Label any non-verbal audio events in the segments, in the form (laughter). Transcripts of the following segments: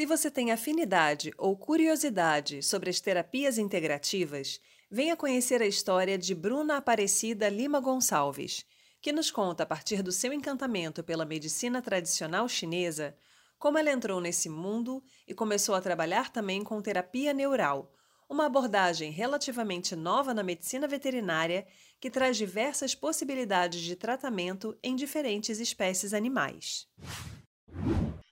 Se você tem afinidade ou curiosidade sobre as terapias integrativas, venha conhecer a história de Bruna Aparecida Lima Gonçalves, que nos conta, a partir do seu encantamento pela medicina tradicional chinesa, como ela entrou nesse mundo e começou a trabalhar também com terapia neural, uma abordagem relativamente nova na medicina veterinária que traz diversas possibilidades de tratamento em diferentes espécies animais.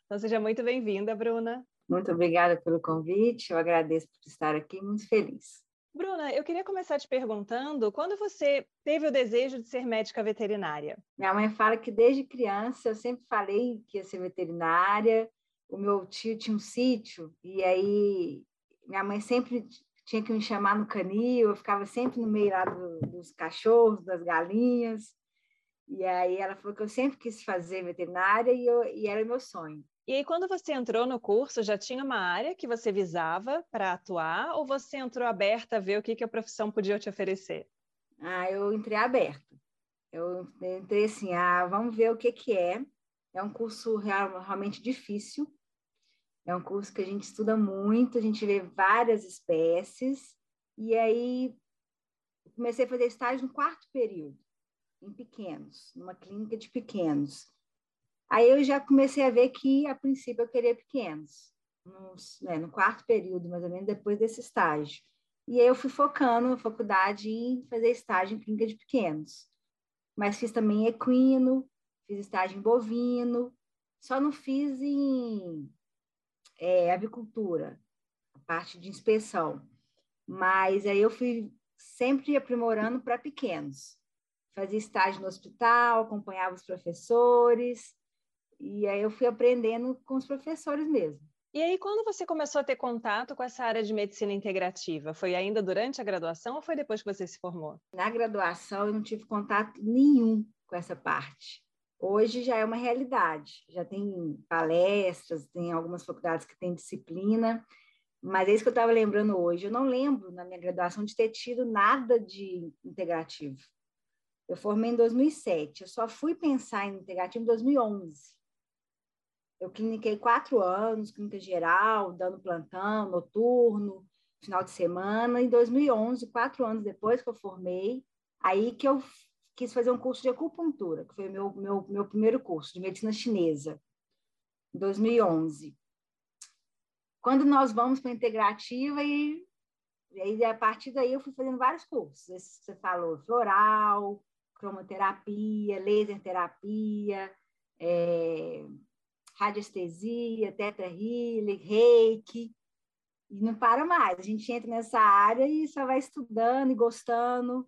Então, seja muito bem-vinda, Bruna. Muito obrigada pelo convite, eu agradeço por estar aqui, muito feliz. Bruna, eu queria começar te perguntando quando você teve o desejo de ser médica veterinária? Minha mãe fala que desde criança eu sempre falei que ia ser veterinária. O meu tio tinha um sítio e aí minha mãe sempre tinha que me chamar no canil, eu ficava sempre no meio lá do, dos cachorros, das galinhas. E aí ela falou que eu sempre quis fazer veterinária e, eu, e era meu sonho. E aí, quando você entrou no curso, já tinha uma área que você visava para atuar ou você entrou aberta a ver o que, que a profissão podia te oferecer? Ah, eu entrei aberta. Eu entrei assim, ah, vamos ver o que, que é. É um curso real, realmente difícil. É um curso que a gente estuda muito, a gente vê várias espécies. E aí, comecei a fazer estágio no quarto período, em pequenos, numa clínica de pequenos. Aí eu já comecei a ver que, a princípio, eu queria pequenos, nos, né, no quarto período, mais ou menos, depois desse estágio. E aí eu fui focando na faculdade em fazer estágio em clínica de pequenos. Mas fiz também equino, fiz estágio em bovino, só não fiz em é, avicultura, a parte de inspeção. Mas aí eu fui sempre aprimorando para pequenos. Fazia estágio no hospital, acompanhava os professores, e aí eu fui aprendendo com os professores mesmo. E aí, quando você começou a ter contato com essa área de medicina integrativa? Foi ainda durante a graduação ou foi depois que você se formou? Na graduação, eu não tive contato nenhum com essa parte. Hoje já é uma realidade, já tem palestras, tem algumas faculdades que têm disciplina, mas é isso que eu estava lembrando hoje. Eu não lembro, na minha graduação, de ter tido nada de integrativo. Eu formei em 2007, eu só fui pensar em integrativo em 2011. Eu cliniquei quatro anos, clínica geral, dando plantão, noturno, final de semana. Em 2011, quatro anos depois que eu formei, aí que eu quis fazer um curso de acupuntura, que foi meu, meu, meu primeiro curso de medicina chinesa, em 2011. Quando nós vamos para a integrativa, e, e aí a partir daí eu fui fazendo vários cursos. Esse você falou, floral, cromoterapia, laser terapia, é, radiestesia, teta healing, reiki, e não para mais. A gente entra nessa área e só vai estudando e gostando.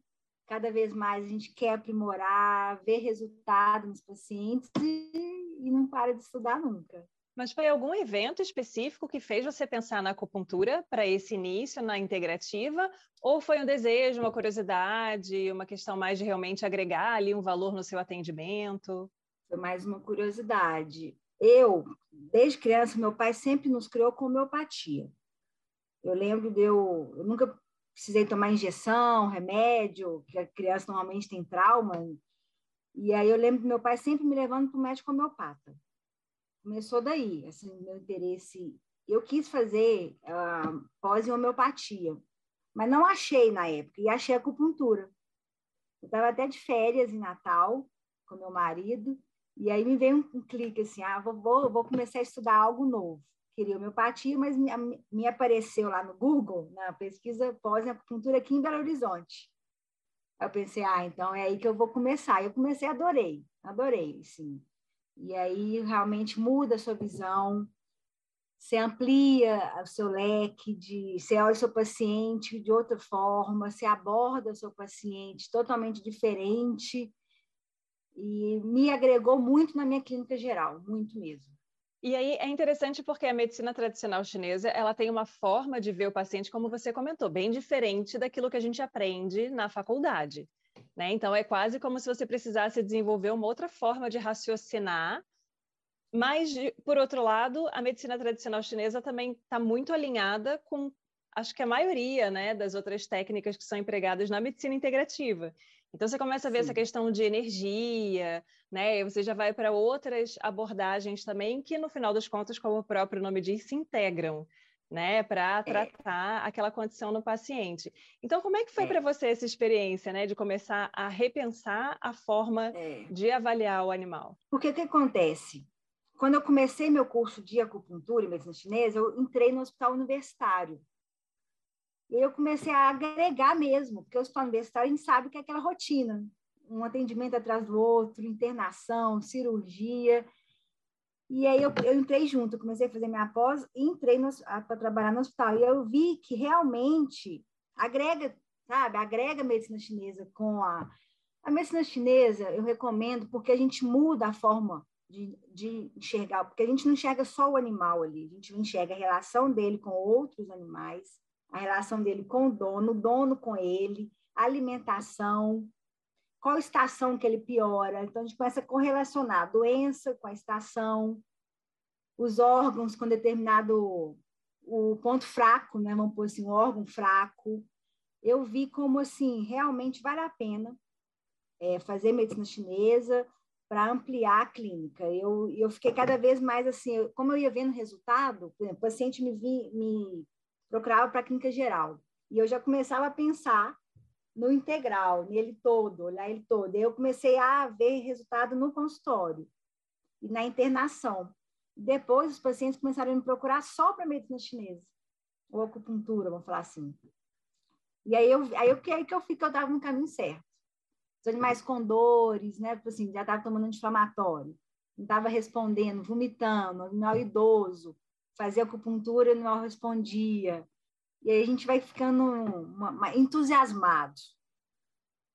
Cada vez mais a gente quer aprimorar, ver resultado nos pacientes e, e não para de estudar nunca. Mas foi algum evento específico que fez você pensar na acupuntura para esse início na integrativa? Ou foi um desejo, uma curiosidade, uma questão mais de realmente agregar ali um valor no seu atendimento? Foi mais uma curiosidade. Eu, desde criança, meu pai sempre nos criou com homeopatia. Eu lembro de eu, eu nunca precisei tomar injeção, remédio, que a criança normalmente tem trauma. E aí eu lembro do meu pai sempre me levando para o médico homeopata. Começou daí, assim, meu interesse. Eu quis fazer uh, pós em homeopatia, mas não achei na época, e achei acupuntura. Eu estava até de férias em Natal com meu marido, e aí me veio um, um clique assim, ah, vou, vou, vou, começar a estudar algo novo. Queria homeopatia, mas me, me apareceu lá no Google, na pesquisa pós-acupuntura aqui em Belo Horizonte. Eu pensei, ah, então é aí que eu vou começar. Eu comecei, adorei, adorei, sim. E aí realmente muda a sua visão. você amplia o seu leque, de, você olha o seu paciente de outra forma, você aborda o seu paciente totalmente diferente. E me agregou muito na minha clínica geral, muito mesmo. E aí é interessante porque a medicina tradicional chinesa ela tem uma forma de ver o paciente, como você comentou, bem diferente daquilo que a gente aprende na faculdade. Né? Então é quase como se você precisasse desenvolver uma outra forma de raciocinar mas, por outro lado, a medicina tradicional chinesa também está muito alinhada com, acho que a maioria né, das outras técnicas que são empregadas na medicina integrativa. Então, você começa a ver Sim. essa questão de energia, né? Você já vai para outras abordagens também, que no final das contas, como o próprio nome diz, se integram, né? Para é. tratar é. aquela condição no paciente. Então, como é que foi é. para você essa experiência, né? De começar a repensar a forma é. de avaliar o animal? Porque o que acontece? Quando eu comecei meu curso de acupuntura e medicina chinesa, eu entrei no hospital universitário. Eu comecei a agregar mesmo, porque o hospital universitário a gente sabe que é aquela rotina, um atendimento atrás do outro, internação, cirurgia. E aí eu, eu entrei junto, comecei a fazer minha pós e entrei para trabalhar no hospital. E eu vi que realmente agrega, sabe, agrega a medicina chinesa com a. A medicina chinesa eu recomendo porque a gente muda a forma de, de enxergar, porque a gente não enxerga só o animal ali, a gente enxerga a relação dele com outros animais, a relação dele com o dono, o dono com ele, alimentação, qual estação que ele piora. Então, a gente começa a correlacionar a doença com a estação, os órgãos com determinado o ponto fraco, né? Vamos pôr assim, órgão fraco. Eu vi como assim realmente vale a pena é, fazer medicina chinesa, para ampliar a clínica. Eu, eu fiquei cada vez mais assim, como eu ia vendo resultado, exemplo, o paciente me, vi, me procurava para a clínica geral, e eu já começava a pensar no integral, nele todo, olhar ele todo. Eu comecei a ver resultado no consultório e na internação. Depois, os pacientes começaram a me procurar só para medicina chinesa, ou acupuntura, vamos falar assim. E aí eu, aí eu, aí que eu fiquei, eu estava no caminho certo os animais com dores, né? Tipo assim, já estava tomando anti-inflamatório, não estava respondendo, vomitando, animal idoso, fazia acupuntura não respondia. E aí a gente vai ficando uma, uma, entusiasmado,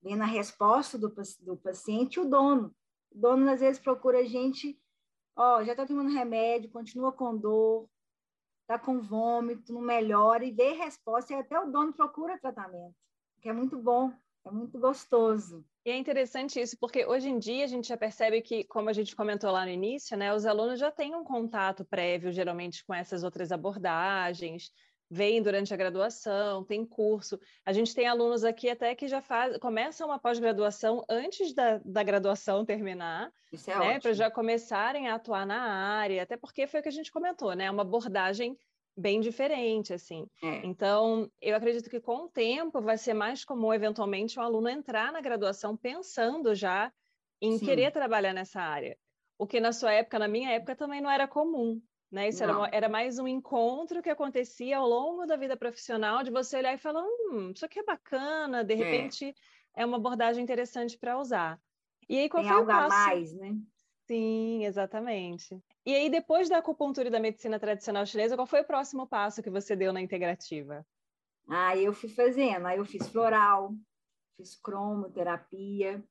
vendo a resposta do, do paciente e o dono. O dono, às vezes, procura a gente, ó, já está tomando remédio, continua com dor, está com vômito, não melhora, e vê resposta, e até o dono procura tratamento, que é muito bom, é muito gostoso. E é interessante isso, porque hoje em dia a gente já percebe que, como a gente comentou lá no início, né, os alunos já têm um contato prévio, geralmente, com essas outras abordagens, vêm durante a graduação, tem curso. A gente tem alunos aqui até que já faz, começam uma pós-graduação antes da, da graduação terminar, é né, para já começarem a atuar na área, até porque foi o que a gente comentou, né? Uma abordagem bem diferente, assim. É. Então, eu acredito que com o tempo vai ser mais comum, eventualmente, o um aluno entrar na graduação pensando já em Sim. querer trabalhar nessa área. O que na sua época, na minha época, também não era comum. Né? Isso era, era, mais um encontro que acontecia ao longo da vida profissional, de você olhar e falar, hum, isso aqui é bacana, de é. repente é, é uma abordagem interessante para usar. E aí, qual Tem foi algo o passo? a mais, né? Sim, exatamente. E aí, depois da acupuntura e da medicina tradicional chinesa, qual foi o próximo passo que você deu na integrativa? Aí eu fui fazendo, aí eu fiz floral, fiz cromoterapia,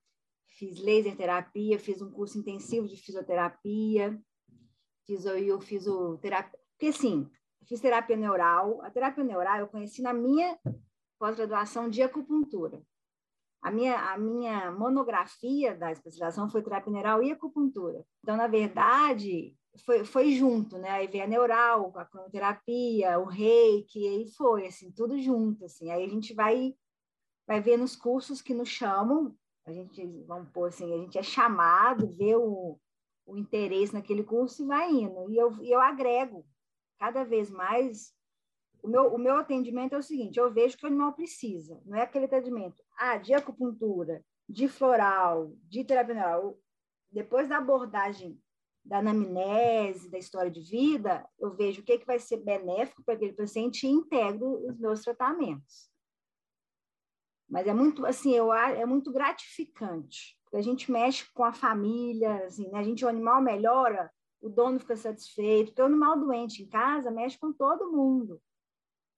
fiz laser terapia, fiz um curso intensivo de fisioterapia, fiz eu fiz o terapia, porque assim, fiz terapia neural, a terapia neural eu conheci na minha pós-graduação de acupuntura. A minha, a minha monografia da especialização foi terapia neural e acupuntura. Então, na verdade, foi, foi junto, né? Aí veio a neural, a cronoterapia, o reiki, aí foi, assim, tudo junto, assim. Aí a gente vai, vai ver nos cursos que nos chamam, a gente, vamos pôr assim, a gente é chamado, vê o, o interesse naquele curso e vai indo. E eu, e eu agrego cada vez mais o meu, o meu atendimento é o seguinte: eu vejo que o animal precisa, não é aquele atendimento ah, de acupuntura, de floral, de terapia neural. Depois da abordagem da anamnese, da história de vida, eu vejo o que, que vai ser benéfico para aquele paciente e integro os meus tratamentos. Mas é muito, assim, eu, é muito gratificante, porque a gente mexe com a família, assim, né? a gente, o animal melhora, o dono fica satisfeito, porque o animal doente em casa mexe com todo mundo.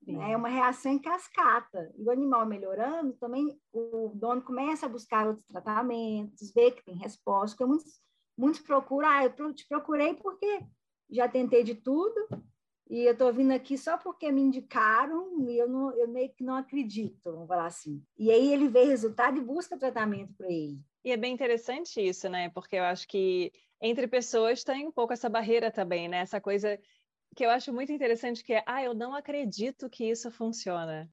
Né? É uma reação em cascata. E o animal melhorando, também o dono começa a buscar outros tratamentos, vê que tem resposta, porque muitos, muitos procuram, ah, eu te procurei porque já tentei de tudo, e eu estou vindo aqui só porque me indicaram e eu, não, eu meio que não acredito, vamos falar assim. E aí ele vê resultado e busca tratamento para ele. E é bem interessante isso, né? Porque eu acho que entre pessoas tem um pouco essa barreira também, né? Essa coisa que eu acho muito interessante que é, ah, eu não acredito que isso funciona.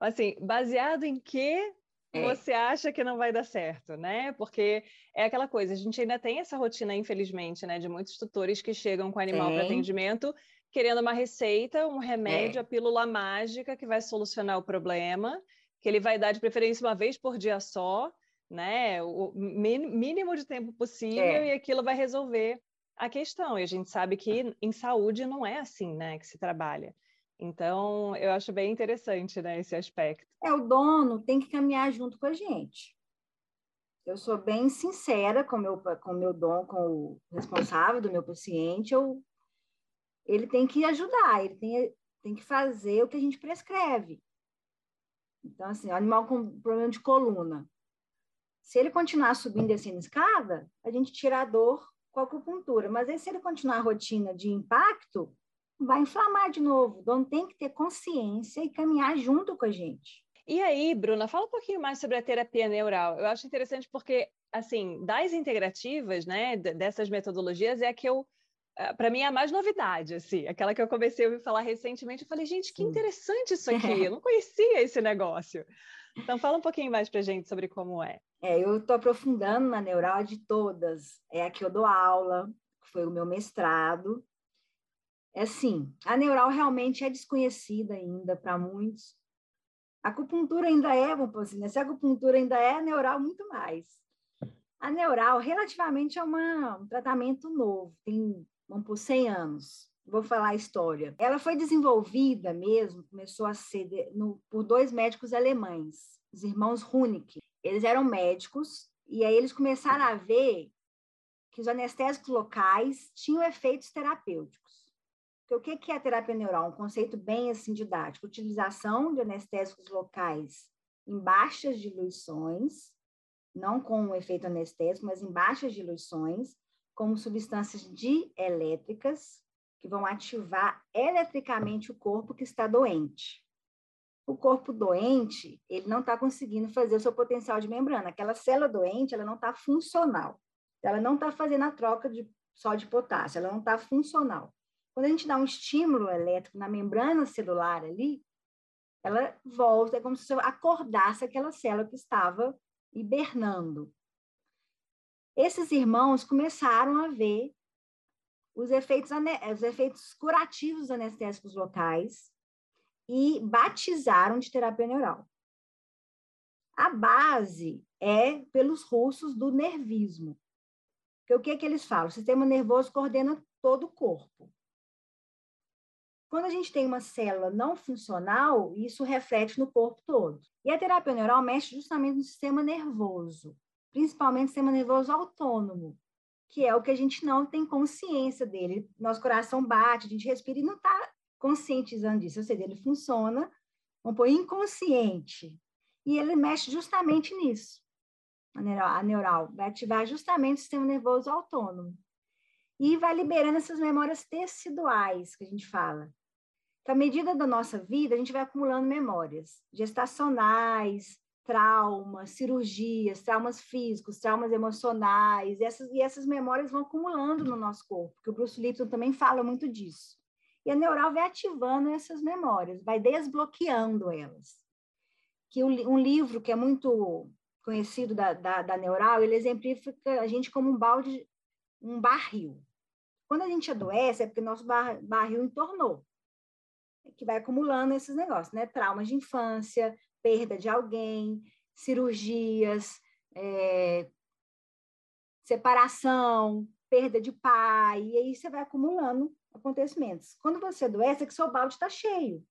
Assim, baseado em que é. você acha que não vai dar certo, né? Porque é aquela coisa, a gente ainda tem essa rotina, infelizmente, né, de muitos tutores que chegam com animal para atendimento querendo uma receita, um remédio, é. a pílula mágica que vai solucionar o problema, que ele vai dar de preferência uma vez por dia só, né? O mínimo de tempo possível é. e aquilo vai resolver a questão. E a gente sabe que em saúde não é assim, né, que se trabalha. Então, eu acho bem interessante, né, esse aspecto. É, o dono tem que caminhar junto com a gente. Eu sou bem sincera com meu, com meu dono, com o responsável do meu paciente. Eu ele tem que ajudar, ele tem, tem que fazer o que a gente prescreve. Então, assim, animal com problema de coluna. Se ele continuar subindo e descendo escada, a gente tira a dor com a acupuntura. Mas aí, se ele continuar a rotina de impacto, vai inflamar de novo. O dono tem que ter consciência e caminhar junto com a gente. E aí, Bruna, fala um pouquinho mais sobre a terapia neural. Eu acho interessante porque, assim, das integrativas, né, dessas metodologias, é a que eu ah, para mim é a mais novidade, assim, aquela que eu comecei a ouvir falar recentemente, eu falei, gente, que interessante isso aqui, (laughs) eu não conhecia esse negócio. Então fala um pouquinho mais para gente sobre como é. É, eu estou aprofundando na neural de todas. É a que eu dou aula, foi o meu mestrado. É assim, a neural realmente é desconhecida ainda para muitos. A acupuntura ainda é, vamos assim, né? se a acupuntura ainda é, a neural muito mais. A neural, relativamente, é uma, um tratamento novo, tem vamos por 100 anos. Vou falar a história. Ela foi desenvolvida mesmo, começou a ser no, por dois médicos alemães, os irmãos Hunicke. Eles eram médicos e aí eles começaram a ver que os anestésicos locais tinham efeitos terapêuticos. Porque o que é a terapia neural? Um conceito bem assim didático. Utilização de anestésicos locais em baixas diluições, não com um efeito anestésico, mas em baixas diluições, como substâncias dielétricas que vão ativar eletricamente o corpo que está doente. O corpo doente, ele não está conseguindo fazer o seu potencial de membrana. Aquela célula doente, ela não está funcional. Ela não está fazendo a troca de, só de potássio, ela não está funcional. Quando a gente dá um estímulo elétrico na membrana celular ali, ela volta, é como se acordasse aquela célula que estava hibernando esses irmãos começaram a ver os efeitos, os efeitos curativos anestésicos locais e batizaram de terapia neural. A base é pelos russos do nervismo. Porque o que, que eles falam? O sistema nervoso coordena todo o corpo. Quando a gente tem uma célula não funcional, isso reflete no corpo todo. E a terapia neural mexe justamente no sistema nervoso principalmente sistema nervoso autônomo, que é o que a gente não tem consciência dele. Nosso coração bate, a gente respira e não está conscientizando disso. Ou seja, ele funciona, vamos pôr, inconsciente. E ele mexe justamente nisso. A neural, a neural vai ativar justamente o sistema nervoso autônomo. E vai liberando essas memórias teciduais que a gente fala. Que à medida da nossa vida, a gente vai acumulando memórias gestacionais, traumas, cirurgias, traumas físicos, traumas emocionais, e essas, e essas memórias vão acumulando no nosso corpo, que o Bruce Lipton também fala muito disso. E a neural vai ativando essas memórias, vai desbloqueando elas. Que um livro que é muito conhecido da, da, da neural, ele exemplifica a gente como um balde, um barril. Quando a gente adoece, é porque nosso bar, barril entornou, que vai acumulando esses negócios, né? Traumas de infância, perda de alguém, cirurgias, é, separação, perda de pai, e aí você vai acumulando acontecimentos. Quando você adoece, é que seu balde está cheio.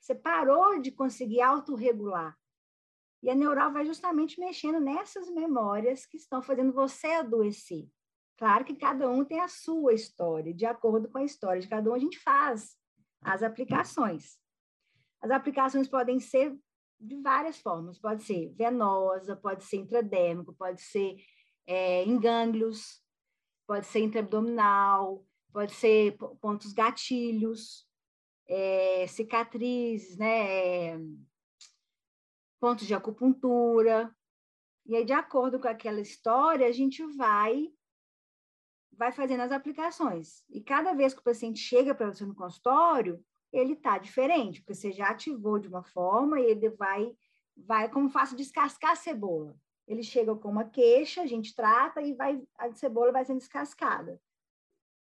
Você parou de conseguir autorregular. E a neural vai justamente mexendo nessas memórias que estão fazendo você adoecer. Claro que cada um tem a sua história, de acordo com a história de cada um, a gente faz as aplicações. As aplicações podem ser de várias formas, pode ser venosa, pode ser intradérmico, pode ser é, em gânglios, pode ser intraabdominal, pode ser pontos gatilhos, é, cicatrizes, né, é, pontos de acupuntura. E aí, de acordo com aquela história, a gente vai vai fazendo as aplicações. E cada vez que o paciente chega para você no consultório, ele está diferente, porque você já ativou de uma forma e ele vai, vai como faço descascar a cebola. Ele chega com uma queixa, a gente trata e vai, a cebola vai sendo descascada.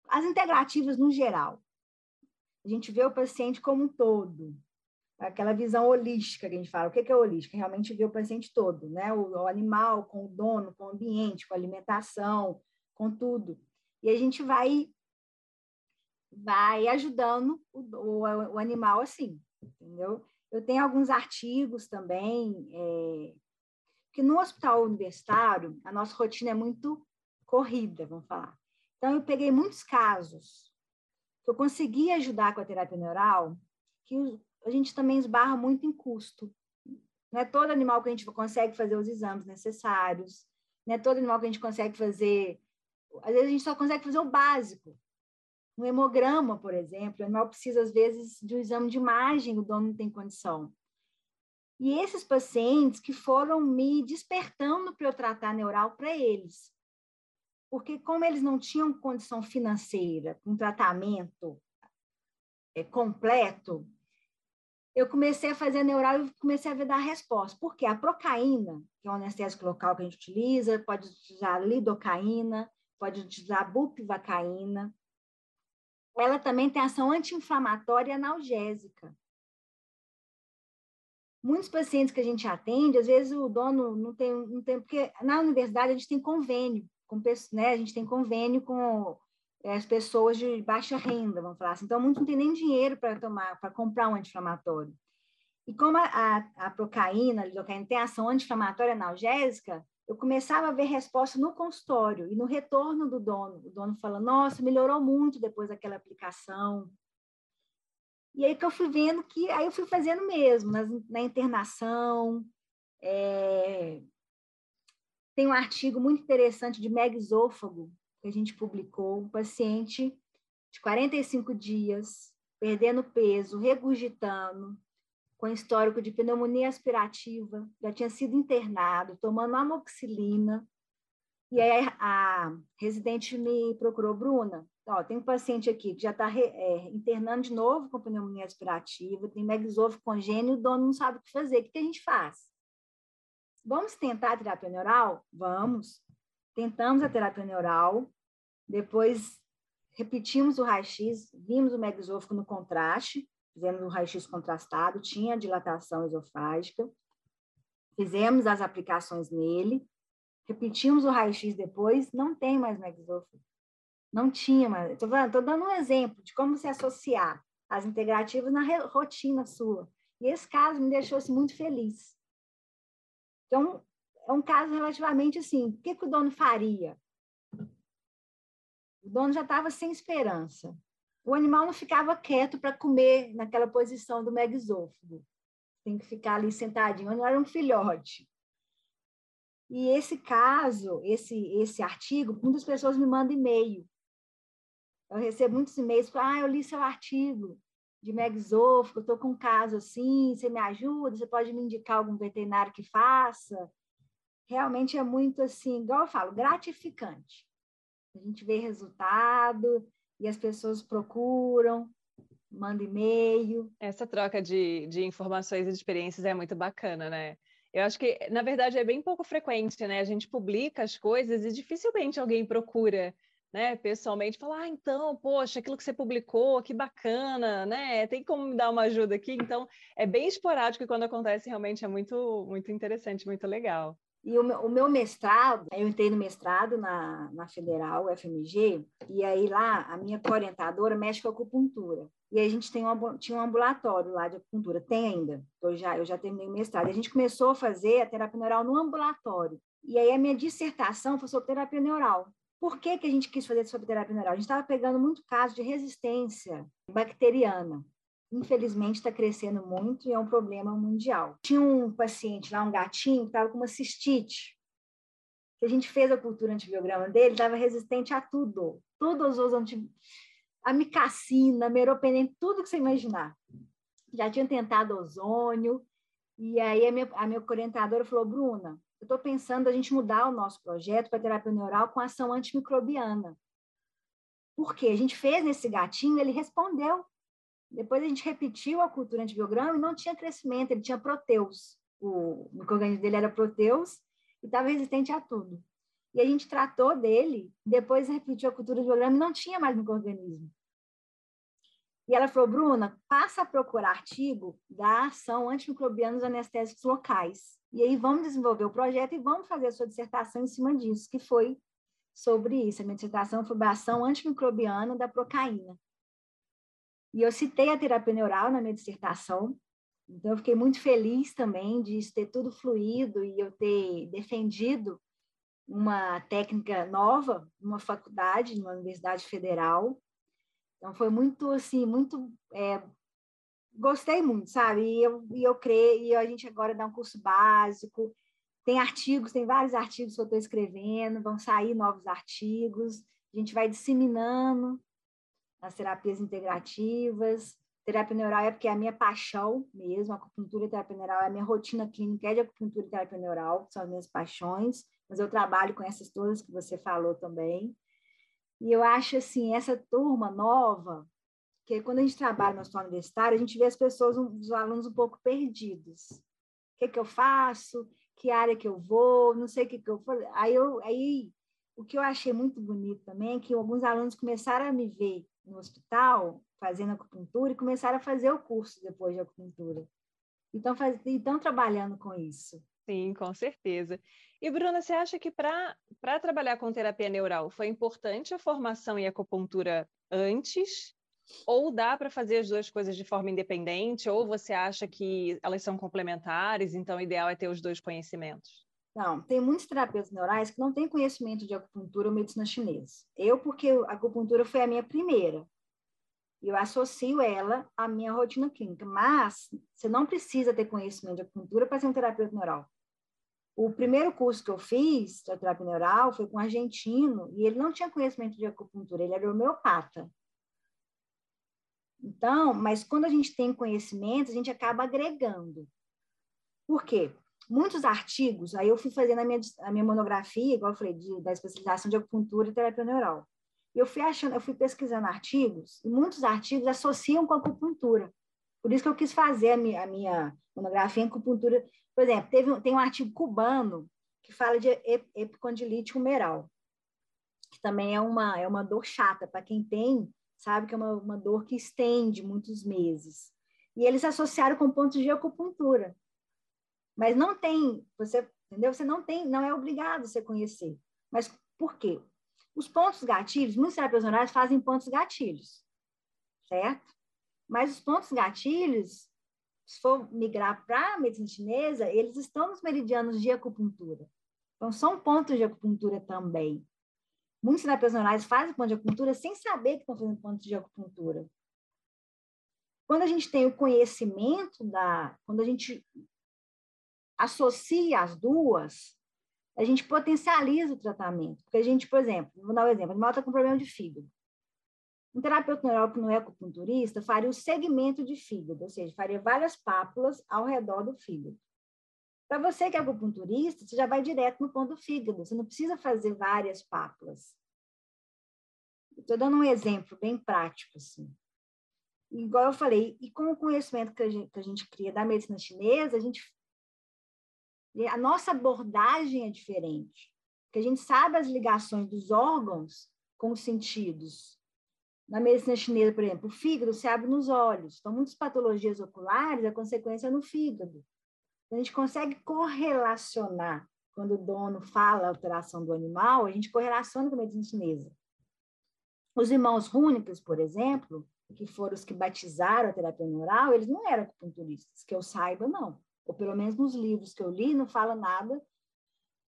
As integrativas, no geral, a gente vê o paciente como um todo, aquela visão holística que a gente fala. O que é holística? Realmente vê o paciente todo, né? O, o animal com o dono, com o ambiente, com a alimentação, com tudo. E a gente vai vai ajudando o, o, o animal assim, entendeu? Eu tenho alguns artigos também, é, que no hospital universitário a nossa rotina é muito corrida, vamos falar. Então eu peguei muitos casos que eu consegui ajudar com a terapia neural, que a gente também esbarra muito em custo. Não é todo animal que a gente consegue fazer os exames necessários, não é todo animal que a gente consegue fazer. Às vezes a gente só consegue fazer o básico. Um hemograma, por exemplo, o animal precisa, às vezes, de um exame de imagem, o dono não tem condição. E esses pacientes que foram me despertando para eu tratar neural para eles. Porque, como eles não tinham condição financeira, um tratamento é, completo, eu comecei a fazer neural e comecei a ver dar resposta. Porque a procaína, que é um anestésico local que a gente utiliza, pode utilizar lidocaína, pode utilizar bupivacaína. Ela também tem ação anti-inflamatória e analgésica. Muitos pacientes que a gente atende, às vezes o dono não tem, não tem porque na universidade a gente tem convênio com né, a gente tem convênio com é, as pessoas de baixa renda, vamos falar assim. Então, muitos não têm nem dinheiro para tomar, para comprar um anti-inflamatório. E como a, a, a procaína, a lidocaína tem ação anti-inflamatória analgésica, eu começava a ver resposta no consultório e no retorno do dono. O dono fala, nossa, melhorou muito depois daquela aplicação. E aí que eu fui vendo que, aí eu fui fazendo mesmo, na, na internação. É... Tem um artigo muito interessante de megasôfago, que a gente publicou, um paciente de 45 dias, perdendo peso, regurgitando, com histórico de pneumonia aspirativa, já tinha sido internado, tomando amoxicilina. E aí a residente me procurou, Bruna, ó, tem um paciente aqui que já está é, internando de novo com pneumonia aspirativa, tem megasofo congênio, o dono não sabe o que fazer. O que, que a gente faz? Vamos tentar a terapia neural? Vamos. Tentamos a terapia neural, depois repetimos o raio-x, vimos o megasófico no contraste, fizemos um raio-x contrastado, tinha dilatação esofágica, fizemos as aplicações nele, repetimos o raio-x depois, não tem mais megasófico. Não tinha mais. Estou dando um exemplo de como se associar as integrativas na rotina sua. E esse caso me deixou assim, muito feliz. Então, é um caso relativamente assim, o que, que o dono faria? O dono já estava sem esperança. O animal não ficava quieto para comer naquela posição do megasôfago. Tem que ficar ali sentadinho. Não era um filhote. E esse caso, esse esse artigo, muitas pessoas me mandam e-mail. Eu recebo muitos e-mails, ah, eu li seu artigo de megasôfago, eu estou com um caso assim, você me ajuda? Você pode me indicar algum veterinário que faça? Realmente é muito assim, igual eu falo, gratificante a gente vê resultado e as pessoas procuram, mandam e-mail. Essa troca de, de informações e de experiências é muito bacana, né? Eu acho que, na verdade, é bem pouco frequente, né? A gente publica as coisas e dificilmente alguém procura, né, pessoalmente, falar, ah, então, poxa, aquilo que você publicou, que bacana, né? Tem como me dar uma ajuda aqui? Então, é bem esporádico e quando acontece, realmente é muito, muito interessante, muito legal. E o meu, o meu, mestrado, eu entrei no mestrado na, na Federal, FMG, e aí lá a minha orientadora mexe com acupuntura. E a gente tem um, tinha um ambulatório lá de acupuntura, tem ainda, eu já, eu já terminei o mestrado. E a gente começou a fazer a terapia neural no ambulatório. E aí a minha dissertação foi sobre terapia neural. Por que, que a gente quis fazer sobre terapia neural? A gente estava pegando muito caso de resistência bacteriana. Infelizmente, está crescendo muito e é um problema mundial. Tinha um paciente lá, um gatinho, que estava com uma cistite. A gente fez a cultura antibiograma dele, estava resistente a tudo. Todos os anti... amicacina, meropenem, tudo que você imaginar. Já tinha tentado ozônio. E aí a minha, a minha orientadora falou, Bruna, eu estou pensando a gente mudar o nosso projeto para terapia neural com ação antimicrobiana. Por quê? A gente fez nesse gatinho, ele respondeu. Depois a gente repetiu a cultura antibiograma e não tinha crescimento, ele tinha proteus. O microorganismo dele era proteus e estava resistente a tudo. E a gente tratou dele, depois repetiu a cultura antibiograma e não tinha mais microorganismo. E ela falou, Bruna, passa a procurar artigo da ação antimicrobiana nos anestésicos locais. E aí vamos desenvolver o projeto e vamos fazer a sua dissertação em cima disso, que foi sobre isso. A minha dissertação foi a ação antimicrobiana da procaína. E eu citei a terapia neural na minha dissertação, então eu fiquei muito feliz também de isso ter tudo fluído e eu ter defendido uma técnica nova numa faculdade, numa universidade federal. Então foi muito assim, muito é, gostei muito, sabe? E eu, e eu creio, e a gente agora dá um curso básico, tem artigos, tem vários artigos que eu estou escrevendo, vão sair novos artigos, a gente vai disseminando as terapias integrativas. Terapia neural é porque é a minha paixão mesmo, acupuntura e terapia neural é a minha rotina clínica é de acupuntura e terapia neural, são as minhas paixões, mas eu trabalho com essas todas que você falou também. E eu acho assim, essa turma nova, porque quando a gente trabalha no hospital universitário, a gente vê as pessoas, os alunos um pouco perdidos. O que, que eu faço? Que área que eu vou? Não sei o que, que eu vou. Aí, eu, aí, o que eu achei muito bonito também é que alguns alunos começaram a me ver no hospital fazendo acupuntura e começaram a fazer o curso depois de acupuntura. Então, faz, estão trabalhando com isso. Sim, com certeza. E, Bruna, você acha que para trabalhar com terapia neural foi importante a formação em acupuntura antes ou dá para fazer as duas coisas de forma independente, ou você acha que elas são complementares, então o ideal é ter os dois conhecimentos? Não, tem muitos terapeutas neurais que não têm conhecimento de acupuntura ou medicina chinesa. Eu, porque a acupuntura foi a minha primeira, eu associo ela à minha rotina clínica, mas você não precisa ter conhecimento de acupuntura para ser um terapeuta neural. O primeiro curso que eu fiz de terapia neural foi com um argentino e ele não tinha conhecimento de acupuntura, ele era homeopata. Então, mas quando a gente tem conhecimento, a gente acaba agregando. Por quê? Muitos artigos, aí eu fui fazendo a minha, a minha monografia, igual eu falei, de, da especialização de acupuntura e terapia neural. Eu fui achando, eu fui pesquisando artigos, e muitos artigos associam com a acupuntura. Por isso que eu quis fazer a minha, a minha monografia em acupuntura. Por exemplo, teve, tem um artigo cubano que fala de epicondilite humeral, que também é uma, é uma dor chata para quem tem sabe? Que é uma, uma dor que estende muitos meses. E eles associaram com pontos de acupuntura. Mas não tem, você entendeu? Você não tem, não é obrigado você conhecer. Mas por quê? Os pontos gatilhos, muitos terapeutas fazem pontos gatilhos, certo? Mas os pontos gatilhos, se for migrar para a medicina chinesa, eles estão nos meridianos de acupuntura. Então, são pontos de acupuntura também. Muitos terapeutas neurais fazem ponto de acupuntura sem saber que estão fazendo ponto de acupuntura. Quando a gente tem o conhecimento da, quando a gente associa as duas, a gente potencializa o tratamento. Porque a gente, por exemplo, vou dar um exemplo, o animal está com problema de fígado. Um terapeuta neural que não é acupunturista faria o segmento de fígado, ou seja, faria várias pápulas ao redor do fígado. Para você que é acupunturista, você já vai direto no ponto do fígado, você não precisa fazer várias pápulas. Estou dando um exemplo bem prático, assim. Igual eu falei, e com o conhecimento que a gente, que a gente cria da medicina chinesa, a gente a nossa abordagem é diferente, porque a gente sabe as ligações dos órgãos com os sentidos. Na medicina chinesa, por exemplo, o fígado se abre nos olhos. Então, muitas patologias oculares, a consequência é no fígado. A gente consegue correlacionar, quando o dono fala alteração do animal, a gente correlaciona com a medicina chinesa. Os irmãos Rúnicos, por exemplo, que foram os que batizaram a terapia neural, eles não eram acupunturistas, que eu saiba, não. Ou pelo menos nos livros que eu li, não fala nada.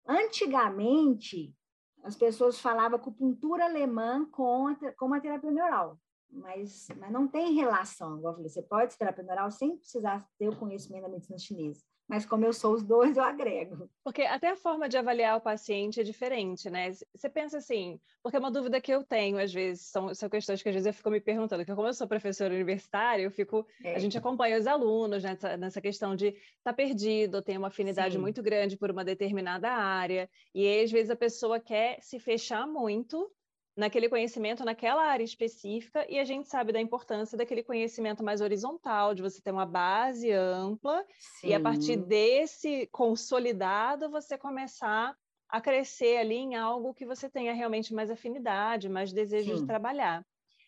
Antigamente, as pessoas falavam acupuntura alemã com a, com a terapia neural, mas, mas não tem relação. Igual eu falei, você pode ser terapia neural sem precisar ter o conhecimento da medicina chinesa mas como eu sou os dois, eu agrego. Porque até a forma de avaliar o paciente é diferente, né? Você pensa assim, porque é uma dúvida que eu tenho, às vezes, são, são questões que às vezes eu fico me perguntando, que como eu sou professora universitária, eu fico, é. a gente acompanha os alunos nessa, nessa questão de estar tá perdido, tem uma afinidade Sim. muito grande por uma determinada área, e aí, às vezes a pessoa quer se fechar muito naquele conhecimento, naquela área específica, e a gente sabe da importância daquele conhecimento mais horizontal, de você ter uma base ampla, Sim. e a partir desse consolidado, você começar a crescer ali em algo que você tenha realmente mais afinidade, mais desejo Sim. de trabalhar.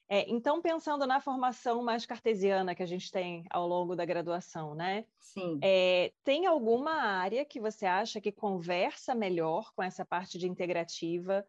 É, então, pensando na formação mais cartesiana que a gente tem ao longo da graduação, né? Sim. É, tem alguma área que você acha que conversa melhor com essa parte de integrativa?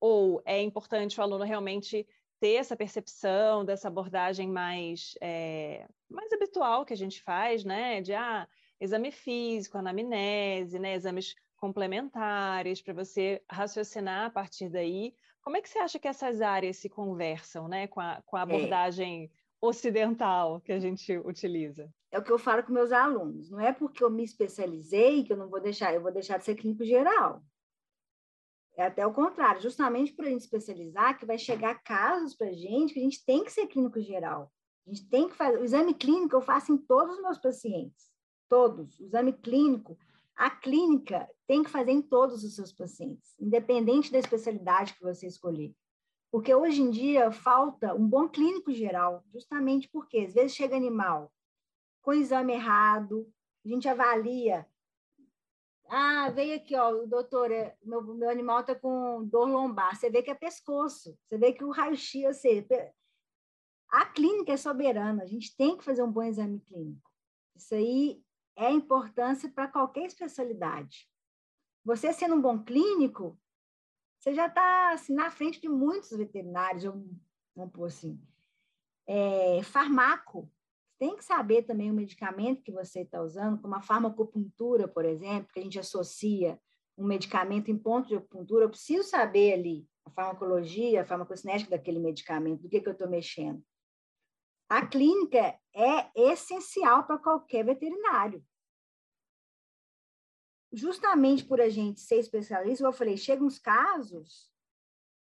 Ou é importante o aluno realmente ter essa percepção dessa abordagem mais, é, mais habitual que a gente faz, né? De ah, exame físico, anamnese, né? exames complementares para você raciocinar a partir daí. Como é que você acha que essas áreas se conversam, né, com a, com a é. abordagem é. ocidental que a gente utiliza? É o que eu falo com meus alunos. Não é porque eu me especializei que eu não vou deixar, eu vou deixar de ser clínico geral. É até o contrário, justamente por a gente especializar, que vai chegar casos para a gente que a gente tem que ser clínico geral. A gente tem que fazer. O exame clínico eu faço em todos os meus pacientes. Todos. O exame clínico, a clínica tem que fazer em todos os seus pacientes, independente da especialidade que você escolher. Porque hoje em dia falta um bom clínico geral, justamente porque às vezes chega animal com exame errado, a gente avalia ah, veio aqui, ó, o doutor, é, meu, meu animal está com dor lombar. Você vê que é pescoço, você vê que o raio-x, ou seja, a clínica é soberana, a gente tem que fazer um bom exame clínico. Isso aí é importância para qualquer especialidade. Você sendo um bom clínico, você já está assim, na frente de muitos veterinários, vamos pôr assim. É, farmaco, tem que saber também o medicamento que você está usando, como a farmacopuntura, por exemplo, que a gente associa um medicamento em ponto de acupuntura, eu preciso saber ali a farmacologia, a farmacocinética daquele medicamento, do que, que eu estou mexendo. A clínica é essencial para qualquer veterinário. Justamente por a gente ser especialista, eu falei, chegam uns casos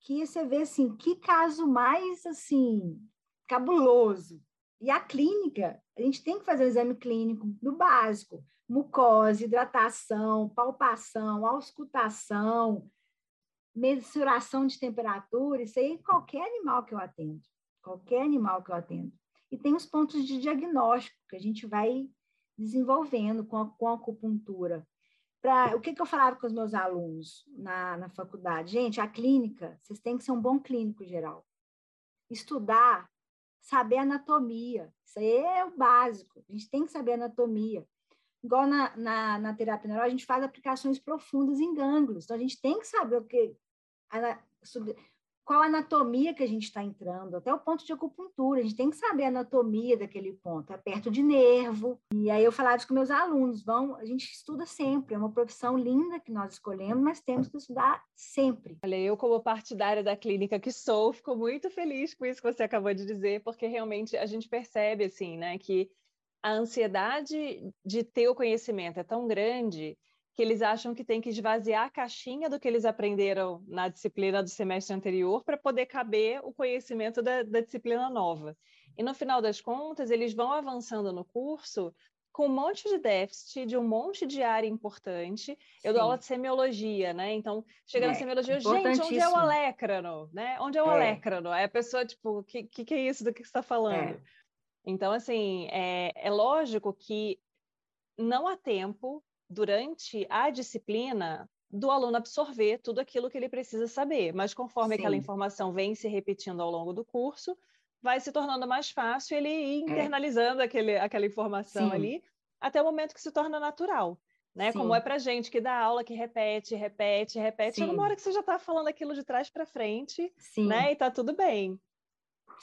que você vê assim, que caso mais assim cabuloso. E a clínica, a gente tem que fazer o exame clínico do básico, mucose, hidratação, palpação, auscultação, mensuração de temperatura, isso aí qualquer animal que eu atendo, qualquer animal que eu atendo. E tem os pontos de diagnóstico que a gente vai desenvolvendo com a, com a acupuntura. Pra, o que, que eu falava com os meus alunos na, na faculdade? Gente, a clínica, vocês têm que ser um bom clínico geral. Estudar saber anatomia. Isso aí é o básico. A gente tem que saber anatomia. Igual na, na, na terapia neural, a gente faz aplicações profundas em gânglios. Então, a gente tem que saber o que, qual anatomia que a gente está entrando, até o ponto de acupuntura. A gente tem que saber a anatomia daquele ponto, é perto de nervo. E aí eu falava isso com meus alunos, vão, a gente estuda sempre, é uma profissão linda que nós escolhemos, mas temos que estudar sempre. Olha, eu como partidária da clínica que sou, fico muito feliz com isso que você acabou de dizer, porque realmente a gente percebe assim, né, que a ansiedade de ter o conhecimento é tão grande que eles acham que tem que esvaziar a caixinha do que eles aprenderam na disciplina do semestre anterior para poder caber o conhecimento da, da, disciplina nova. E no final das contas, eles vão avançando no curso com um monte de déficit, de um monte de área importante. Eu Sim. dou aula de semiologia, né? Então, chega é, na semiologia, gente, onde é o alécrano? Né? Onde é o é. alécrano? Aí a pessoa, tipo, o que, que, que, é isso? Do que você está falando? É. Então, assim, é, é lógico que não há tempo durante a disciplina do aluno absorver tudo aquilo que ele precisa saber, mas conforme Sim. aquela informação vem se repetindo ao longo do curso, vai se tornando mais fácil ele ir é. internalizando é. aquele, aquela informação Sim. ali até o momento que se torna natural. Né? Como é para gente que dá aula, que repete, repete, repete, chega uma hora que você já está falando aquilo de trás para frente, né? E está tudo bem.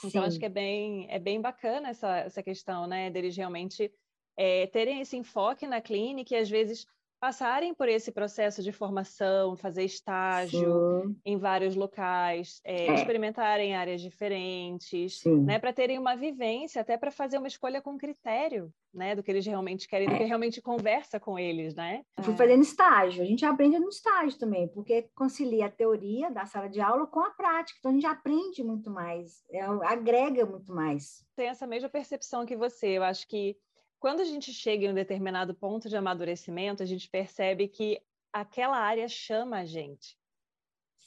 Então, acho que é bem, é bem bacana essa, essa questão, né? Deles realmente é, terem esse enfoque na clínica e às vezes passarem por esse processo de formação, fazer estágio Sim. em vários locais, é, é. experimentarem áreas diferentes, né, para terem uma vivência, até para fazer uma escolha com critério, né, do que eles realmente querem, é. do que realmente conversa com eles, né? Eu fui fazendo estágio, a gente aprende no estágio também, porque concilia a teoria da sala de aula com a prática, então a gente aprende muito mais, é, agrega muito mais. Tem essa mesma percepção que você, eu acho que quando a gente chega em um determinado ponto de amadurecimento, a gente percebe que aquela área chama a gente.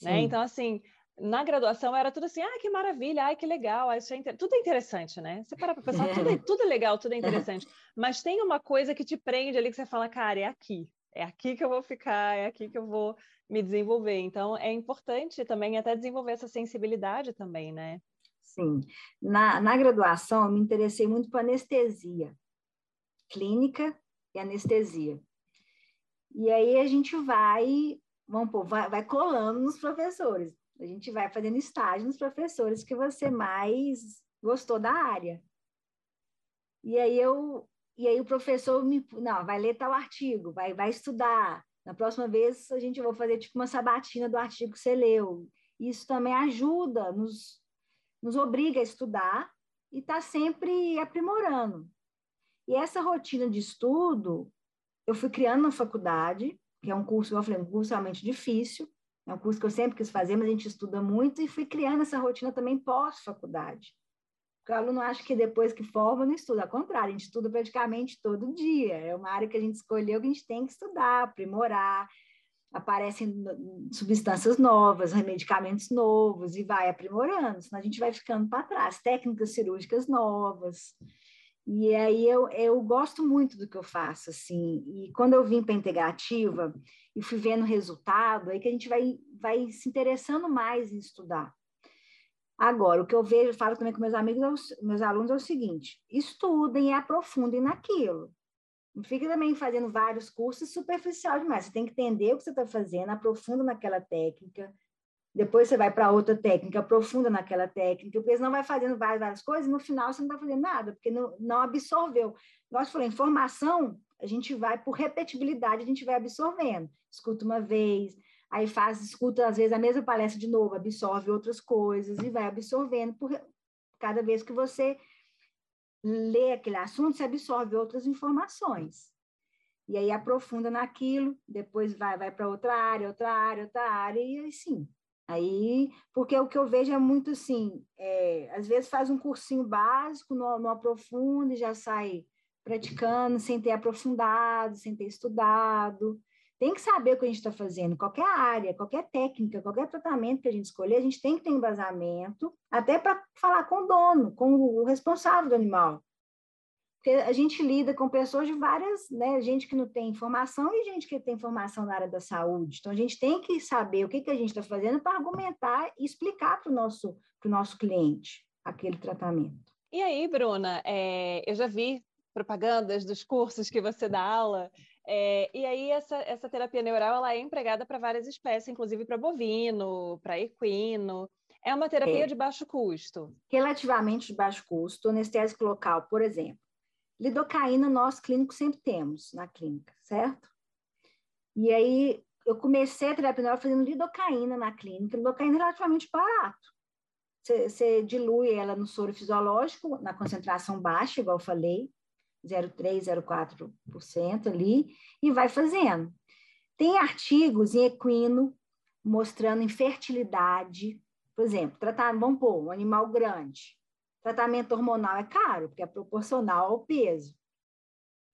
Né? Então, assim, na graduação era tudo assim, ah, que maravilha, ai, que legal, isso é inter... tudo é interessante, né? Você para para pensar, tudo, é, (laughs) tudo é legal, tudo é interessante. Mas tem uma coisa que te prende ali que você fala, cara, é aqui, é aqui que eu vou ficar, é aqui que eu vou me desenvolver. Então, é importante também até desenvolver essa sensibilidade também, né? Sim. Na, na graduação, eu me interessei muito por anestesia clínica e anestesia. E aí a gente vai, vamos pôr, vai, vai colando nos professores. A gente vai fazendo estágio nos professores que você mais gostou da área. E aí eu e aí o professor me não, vai ler tal artigo, vai vai estudar. Na próxima vez a gente vai fazer tipo uma sabatina do artigo que você leu. Isso também ajuda, nos nos obriga a estudar e tá sempre aprimorando. E essa rotina de estudo, eu fui criando na faculdade, que é um curso, eu falei, um curso realmente difícil, é um curso que eu sempre quis fazer, mas a gente estuda muito, e fui criando essa rotina também pós-faculdade. Porque o aluno acha que depois que forma não estuda, ao contrário, a gente estuda praticamente todo dia, é uma área que a gente escolheu que a gente tem que estudar, aprimorar, aparecem substâncias novas, medicamentos novos, e vai aprimorando, senão a gente vai ficando para trás, técnicas cirúrgicas novas, e aí eu, eu gosto muito do que eu faço, assim. E quando eu vim para a integrativa e fui vendo o resultado, aí que a gente vai, vai se interessando mais em estudar. Agora, o que eu vejo, falo também com meus amigos, meus alunos, é o seguinte: estudem e aprofundem naquilo. Não fica também fazendo vários cursos superficial demais. Você tem que entender o que você está fazendo, aprofunda naquela técnica, depois você vai para outra técnica, aprofunda naquela técnica, porque senão vai fazendo várias, várias coisas e no final você não está fazendo nada, porque não, não absorveu. Nós falamos, informação, a gente vai, por repetibilidade, a gente vai absorvendo. Escuta uma vez, aí faz, escuta às vezes a mesma palestra de novo, absorve outras coisas e vai absorvendo. Por, cada vez que você lê aquele assunto, você absorve outras informações. E aí aprofunda naquilo, depois vai, vai para outra área, outra área, outra área, e assim, Aí, porque o que eu vejo é muito assim, é, às vezes faz um cursinho básico, não, aprofunda e já sai praticando sem ter aprofundado, sem ter estudado. Tem que saber o que a gente está fazendo, qualquer área, qualquer técnica, qualquer tratamento que a gente escolher, a gente tem que ter embasamento, até para falar com o dono, com o responsável do animal. Porque a gente lida com pessoas de várias, né? Gente que não tem informação e gente que tem informação na área da saúde. Então, a gente tem que saber o que, que a gente está fazendo para argumentar e explicar para o nosso, nosso cliente aquele tratamento. E aí, Bruna, é, eu já vi propagandas dos cursos que você dá aula, é, e aí essa, essa terapia neural ela é empregada para várias espécies, inclusive para bovino, para equino. É uma terapia é. de baixo custo. Relativamente de baixo custo. Anestésico local, por exemplo Lidocaína nós clínicos sempre temos na clínica, certo? E aí eu comecei a terapia neural fazendo lidocaína na clínica. Lidocaína é relativamente barato. Você, dilui ela no soro fisiológico, na concentração baixa, igual eu falei, 0,3, 0,4% ali, e vai fazendo. Tem artigos em equino mostrando infertilidade, por exemplo, tratar, vamos pôr, um animal grande, Tratamento hormonal é caro, porque é proporcional ao peso.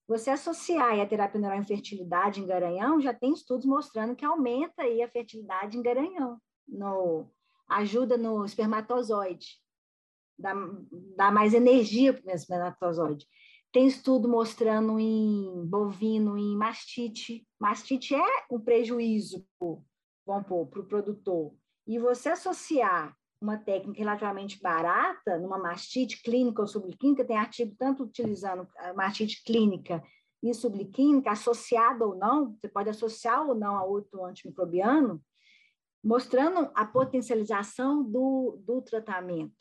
Você associar a terapia neural infertilidade em garanhão, já tem estudos mostrando que aumenta aí a fertilidade em garanhão, no, ajuda no espermatozoide, dá, dá mais energia para o espermatozoide. Tem estudo mostrando em bovino, em mastite. Mastite é um prejuízo para o produtor. E você associar uma técnica relativamente barata, numa mastite clínica ou subclínica, tem artigo tanto utilizando a mastite clínica e subclínica, associada ou não, você pode associar ou não a outro antimicrobiano, mostrando a potencialização do, do tratamento.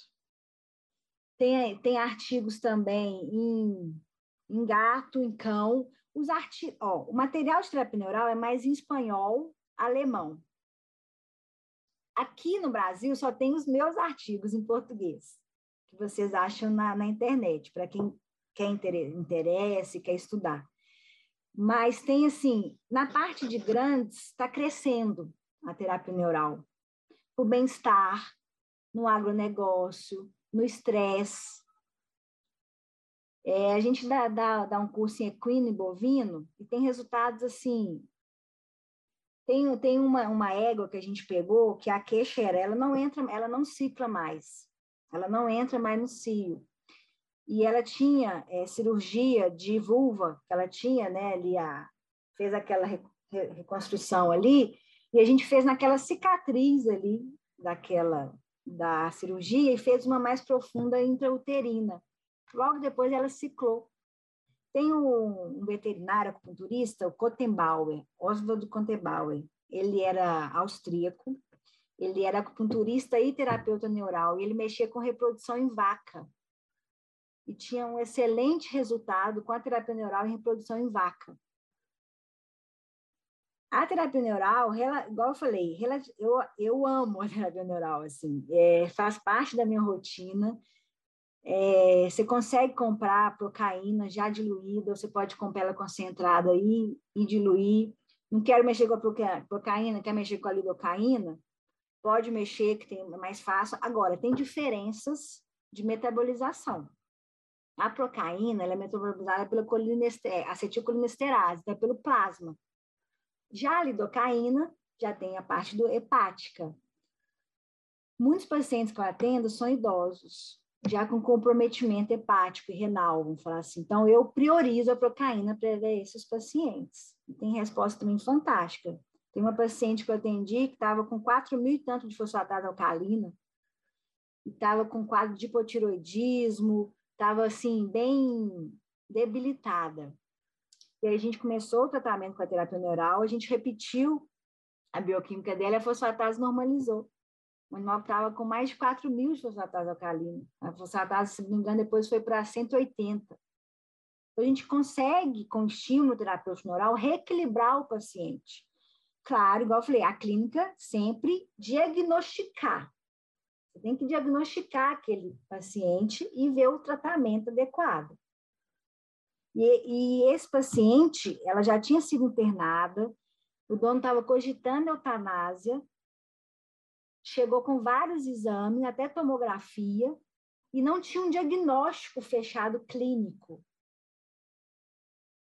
Tem, tem artigos também em, em gato, em cão, Os arti... Ó, o material de terapia neural é mais em espanhol, alemão. Aqui no Brasil só tem os meus artigos em português, que vocês acham na, na internet, para quem quer interesse, quer estudar. Mas tem assim, na parte de grandes, está crescendo a terapia neural. O bem-estar, no agronegócio, no estresse. É, a gente dá, dá, dá um curso em equino e bovino e tem resultados assim. Tem, tem uma, uma égua que a gente pegou, que a queixera, ela não entra, ela não cicla mais. Ela não entra mais no cio. E ela tinha é, cirurgia de vulva, ela tinha, né, ali a, fez aquela reconstrução ali, e a gente fez naquela cicatriz ali daquela da cirurgia e fez uma mais profunda intrauterina. Logo depois ela ciclou. Tem um, veterinário acupunturista, o Kottenbauer, Oswald Kottenbauer. Ele era austríaco, ele era acupunturista e terapeuta neural, e ele mexia com reprodução em vaca. E tinha um excelente resultado com a terapia neural em reprodução em vaca. A terapia neural, igual eu falei, eu, eu amo a terapia neural, assim, é, faz parte da minha rotina. É, você consegue comprar procaína já diluída, você pode comprar ela concentrada aí e diluir. Não quero mexer com a procaína, quer mexer com a lidocaína? Pode mexer, que tem é mais fácil. Agora, tem diferenças de metabolização. A procaína ela é metabolizada pela acetilcolinesterase, é pelo plasma. Já a lidocaína já tem a parte do hepática. Muitos pacientes que eu atendo são idosos, já com comprometimento hepático e renal, vamos falar assim. Então, eu priorizo a procaína para esses pacientes. Tem resposta também fantástica. Tem uma paciente que eu atendi que estava com 4 mil e tanto de fosfatase alcalina, estava com quadro de hipotiroidismo, estava assim, bem debilitada. E aí a gente começou o tratamento com a terapia neural, a gente repetiu a bioquímica dela e a fosfatase normalizou. O animal estava com mais de 4 mil fosfatase alcalina. A fosfatase, se não me engano, depois foi para 180. Então, a gente consegue, com estímulo terapêutico neural, reequilibrar o paciente. Claro, igual eu falei, a clínica sempre diagnosticar. Você tem que diagnosticar aquele paciente e ver o tratamento adequado. E, e esse paciente, ela já tinha sido internada, o dono estava cogitando eutanásia, chegou com vários exames, até tomografia, e não tinha um diagnóstico fechado clínico.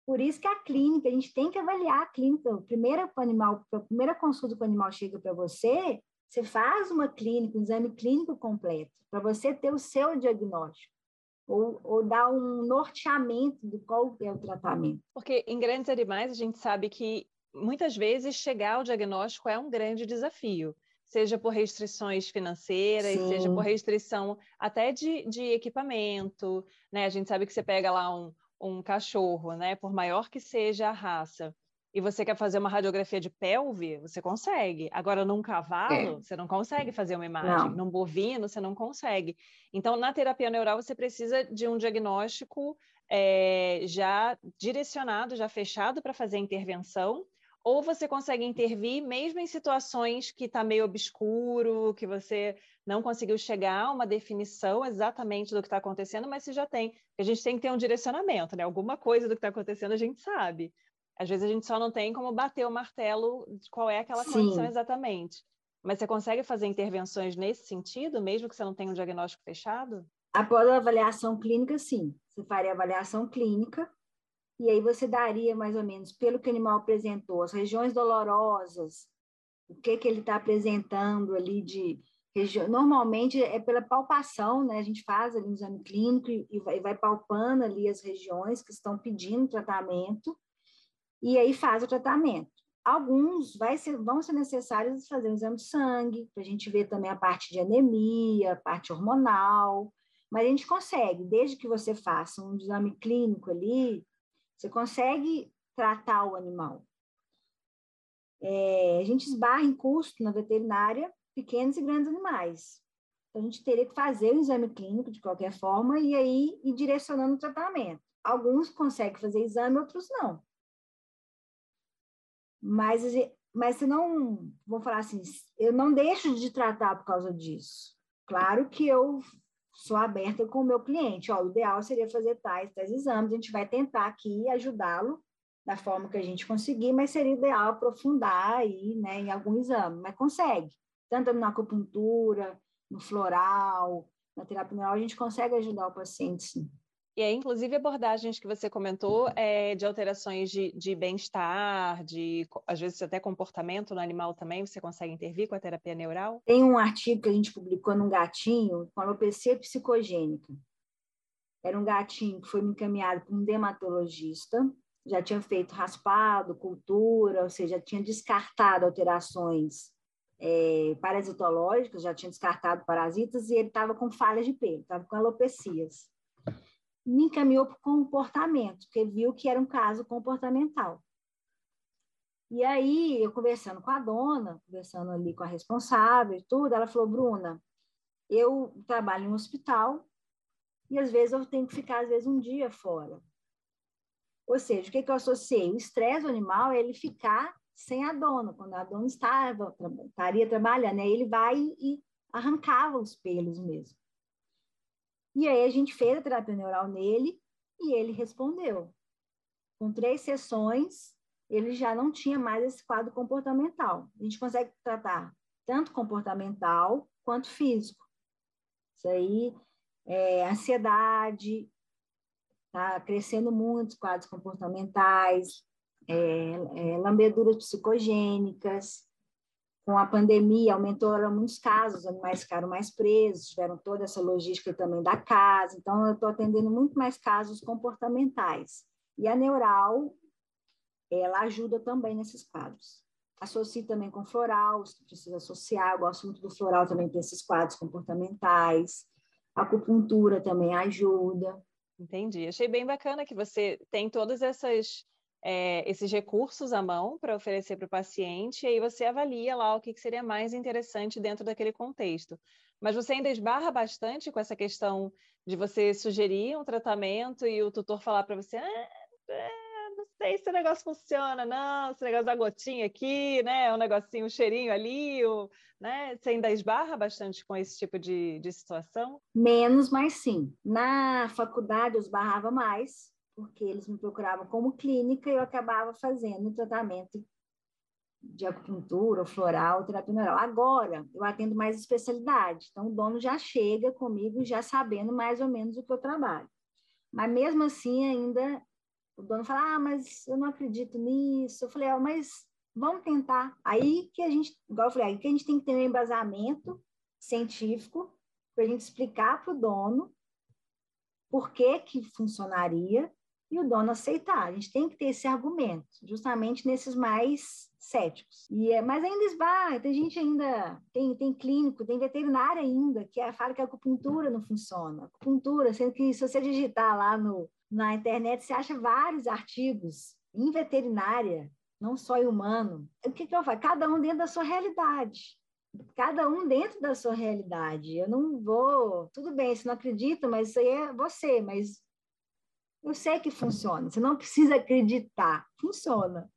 Por isso que a clínica, a gente tem que avaliar a clínica. O primeiro animal, a primeira consulta que o animal chega para você, você faz uma clínica, um exame clínico completo, para você ter o seu diagnóstico ou, ou dar um norteamento do qual é o tratamento. Porque em grandes animais a gente sabe que muitas vezes chegar ao diagnóstico é um grande desafio, seja por restrições financeiras, Sim. seja por restrição até de, de equipamento, né? A gente sabe que você pega lá um, um cachorro, né? Por maior que seja a raça, e você quer fazer uma radiografia de pelve, você consegue. Agora, num cavalo, é. você não consegue fazer uma imagem. Não. Num bovino, você não consegue. Então, na terapia neural, você precisa de um diagnóstico é, já direcionado, já fechado para fazer a intervenção, ou você consegue intervir mesmo em situações que está meio obscuro, que você não conseguiu chegar a uma definição exatamente do que está acontecendo, mas você já tem. A gente tem que ter um direcionamento, né? Alguma coisa do que está acontecendo a gente sabe. Às vezes a gente só não tem como bater o martelo de qual é aquela Sim. condição exatamente. Mas você consegue fazer intervenções nesse sentido, mesmo que você não tenha um diagnóstico fechado? Após a avaliação clínica, sim. Você faria avaliação clínica e aí você daria mais ou menos pelo que o animal apresentou, as regiões dolorosas, o que que ele está apresentando ali de região. Normalmente é pela palpação, né? A gente faz ali um exame clínico e vai, palpando ali as regiões que estão pedindo tratamento e aí faz o tratamento. Alguns ser, vão ser necessários fazer um exame de sangue, para a gente ver também a parte de anemia, a parte hormonal, mas a gente consegue, desde que você faça um exame clínico ali, você consegue tratar o animal. É, a gente esbarra em custo na veterinária pequenos e grandes animais. Então, a gente teria que fazer o exame clínico de qualquer forma e aí ir direcionando o tratamento. Alguns conseguem fazer exame, outros não. Mas, mas se não, vou falar assim, eu não deixo de tratar por causa disso. Claro que eu sou aberta com o meu cliente. Ó, o ideal seria fazer tais, tais exames. A gente vai tentar aqui ajudá-lo da forma que a gente conseguir, mas seria ideal aprofundar aí, né, em algum exame. Mas consegue. Tanto na acupuntura, no floral, na terapia neural, a gente consegue ajudar o paciente, sim. E aí, inclusive, abordagens que você comentou é, de alterações de, de bem-estar, de às vezes até comportamento no animal também, você consegue intervir com a terapia neural? Tem um artigo que a gente publicou num gatinho com alopecia psicogênica. Era um gatinho que foi encaminhado por um dermatologista, já tinha feito raspado, cultura, ou seja, tinha descartado alterações é, parasitológicas, já tinha descartado parasitas, e ele estava com falhas de pelo, estava com alopecias me encaminhou para o comportamento, porque viu que era um caso comportamental. E aí, eu conversando com a dona, conversando ali com a responsável e tudo, ela falou, Bruna, eu trabalho em um hospital e às vezes eu tenho que ficar, às vezes, um dia fora. Ou seja, o que, que eu associei? O estresse animal é ele ficar sem a dona, quando a dona estava, estaria trabalhando, aí ele vai e arrancava os pelos mesmo. E aí a gente fez a terapia neural nele e ele respondeu. Com três sessões, ele já não tinha mais esse quadro comportamental. A gente consegue tratar tanto comportamental quanto físico. Isso aí, é, ansiedade, tá crescendo muito os quadros comportamentais, é, é, lambeduras psicogênicas, com a pandemia, aumentaram muitos casos, os animais ficaram mais presos, tiveram toda essa logística também da casa. Então, eu estou atendendo muito mais casos comportamentais. E a neural, ela ajuda também nesses quadros. Associo também com floral, se precisa associar, eu gosto muito do floral também para esses quadros comportamentais. A acupuntura também ajuda. Entendi. Achei bem bacana que você tem todas essas é, esses recursos à mão para oferecer para o paciente, e aí você avalia lá o que, que seria mais interessante dentro daquele contexto. Mas você ainda esbarra bastante com essa questão de você sugerir um tratamento e o tutor falar para você, ah, é, não sei se o negócio funciona, não, esse negócio da gotinha aqui, né, um negocinho, um cheirinho ali, né, você ainda esbarra bastante com esse tipo de, de situação? Menos, mas sim. Na faculdade eu esbarrava mais, porque eles me procuravam como clínica e eu acabava fazendo tratamento de acupuntura, floral, terapia neural. Agora, eu atendo mais especialidade, então o dono já chega comigo já sabendo mais ou menos o que eu trabalho. Mas mesmo assim, ainda o dono fala: Ah, mas eu não acredito nisso. Eu falei: ah, mas vamos tentar. Aí que a gente, igual eu falei, aí que a gente tem que ter um embasamento científico para a gente explicar para o dono por que que funcionaria e o dono aceitar. A gente tem que ter esse argumento, justamente nesses mais céticos. E é, mas ainda esbarra, tem gente ainda, tem, tem clínico, tem veterinário ainda, que é, fala que a acupuntura não funciona. Acupuntura, sendo que se você digitar lá no, na internet, você acha vários artigos em veterinária, não só em humano. O que, que eu faço? Cada um dentro da sua realidade cada um dentro da sua realidade. Eu não vou, tudo bem, você não acredita, mas isso aí é você, mas eu sei que funciona, você não precisa acreditar, funciona.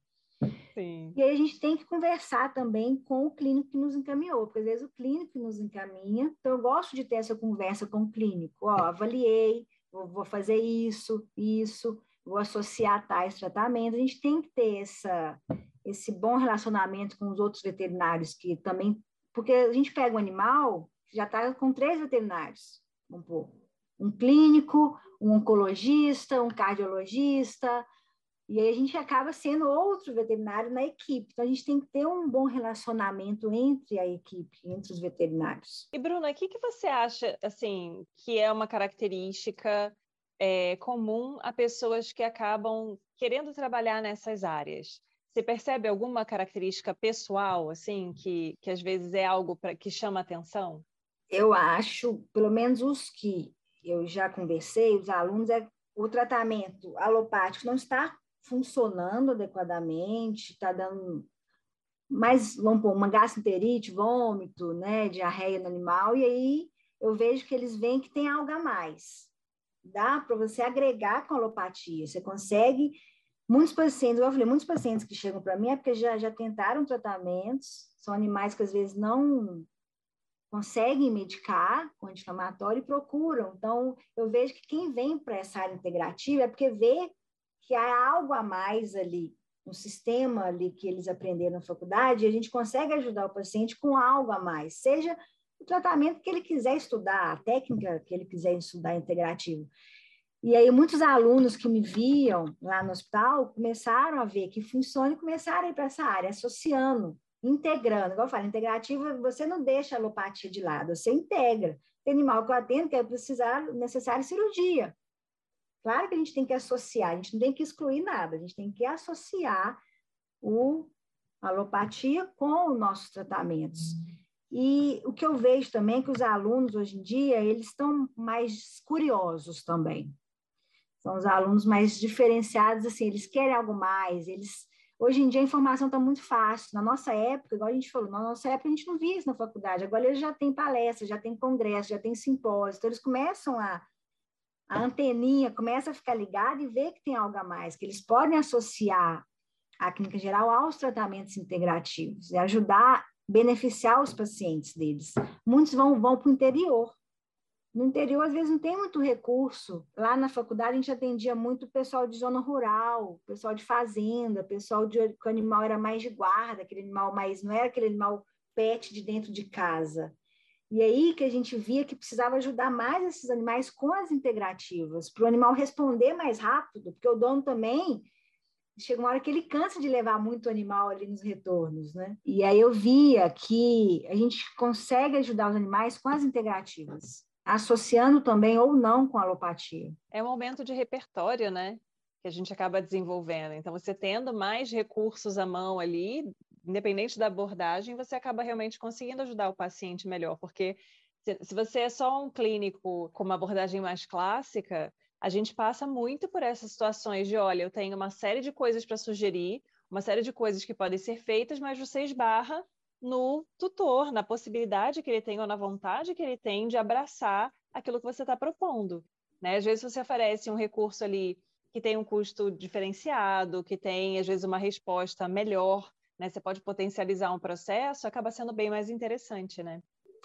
Sim. E aí a gente tem que conversar também com o clínico que nos encaminhou, porque às vezes o clínico nos encaminha, então eu gosto de ter essa conversa com o clínico, ó, avaliei, vou, fazer isso, isso, vou associar tais tratamentos, a gente tem que ter essa, esse bom relacionamento com os outros veterinários que também, porque a gente pega um animal, já está com três veterinários, um pouco, um clínico, um oncologista, um cardiologista, e aí a gente acaba sendo outro veterinário na equipe. Então a gente tem que ter um bom relacionamento entre a equipe, entre os veterinários. E Bruna, o que, que você acha assim que é uma característica é, comum a pessoas que acabam querendo trabalhar nessas áreas? Você percebe alguma característica pessoal, assim, que, que às vezes é algo pra, que chama atenção? Eu acho, pelo menos os que eu já conversei, os alunos, é o tratamento alopático não está funcionando adequadamente, está dando mais, vamos pôr, uma gastroenterite, vômito, né, diarreia no animal, e aí eu vejo que eles veem que tem algo a mais. Dá para você agregar com a alopatia, você consegue Muitos pacientes, eu falei, muitos pacientes que chegam para mim é porque já, já tentaram tratamentos, são animais que às vezes não conseguem medicar com anti-inflamatório e procuram. Então, eu vejo que quem vem para essa área integrativa é porque vê que há algo a mais ali, no sistema ali que eles aprenderam na faculdade, e a gente consegue ajudar o paciente com algo a mais, seja o tratamento que ele quiser estudar, a técnica que ele quiser estudar integrativo. E aí muitos alunos que me viam lá no hospital começaram a ver que funciona e começaram a ir para essa área, associando, integrando. Igual eu falo, integrativa, você não deixa a alopatia de lado, você integra. Tem animal que eu atendo que é precisar, necessário cirurgia. Claro que a gente tem que associar, a gente não tem que excluir nada, a gente tem que associar o a alopatia com os nossos tratamentos. E o que eu vejo também é que os alunos hoje em dia, eles estão mais curiosos também. São os alunos mais diferenciados, assim, eles querem algo mais, eles... Hoje em dia a informação está muito fácil. Na nossa época, igual a gente falou, na nossa época a gente não via isso na faculdade. Agora eles já têm palestra, já tem congresso, já tem simpósio. Então eles começam a... A anteninha começa a ficar ligada e ver que tem algo a mais, que eles podem associar a clínica geral aos tratamentos integrativos e ajudar, beneficiar os pacientes deles. Muitos vão, vão para o interior, no interior, às vezes, não tem muito recurso. Lá na faculdade, a gente atendia muito pessoal de zona rural, pessoal de fazenda, pessoal de que o animal era mais de guarda, aquele animal mais, não era aquele animal pet de dentro de casa. E aí que a gente via que precisava ajudar mais esses animais com as integrativas, para o animal responder mais rápido, porque o dono também chega uma hora que ele cansa de levar muito animal ali nos retornos, né? E aí eu via que a gente consegue ajudar os animais com as integrativas associando também ou não com alopatia. É um aumento de repertório, né? Que a gente acaba desenvolvendo. Então, você tendo mais recursos à mão ali, independente da abordagem, você acaba realmente conseguindo ajudar o paciente melhor, porque se você é só um clínico com uma abordagem mais clássica, a gente passa muito por essas situações de, olha, eu tenho uma série de coisas para sugerir, uma série de coisas que podem ser feitas, mas você esbarra no tutor, na possibilidade que ele tem ou na vontade que ele tem de abraçar aquilo que você está propondo. Né? Às vezes você oferece um recurso ali que tem um custo diferenciado, que tem, às vezes, uma resposta melhor, né? Você pode potencializar um processo, acaba sendo bem mais interessante, né?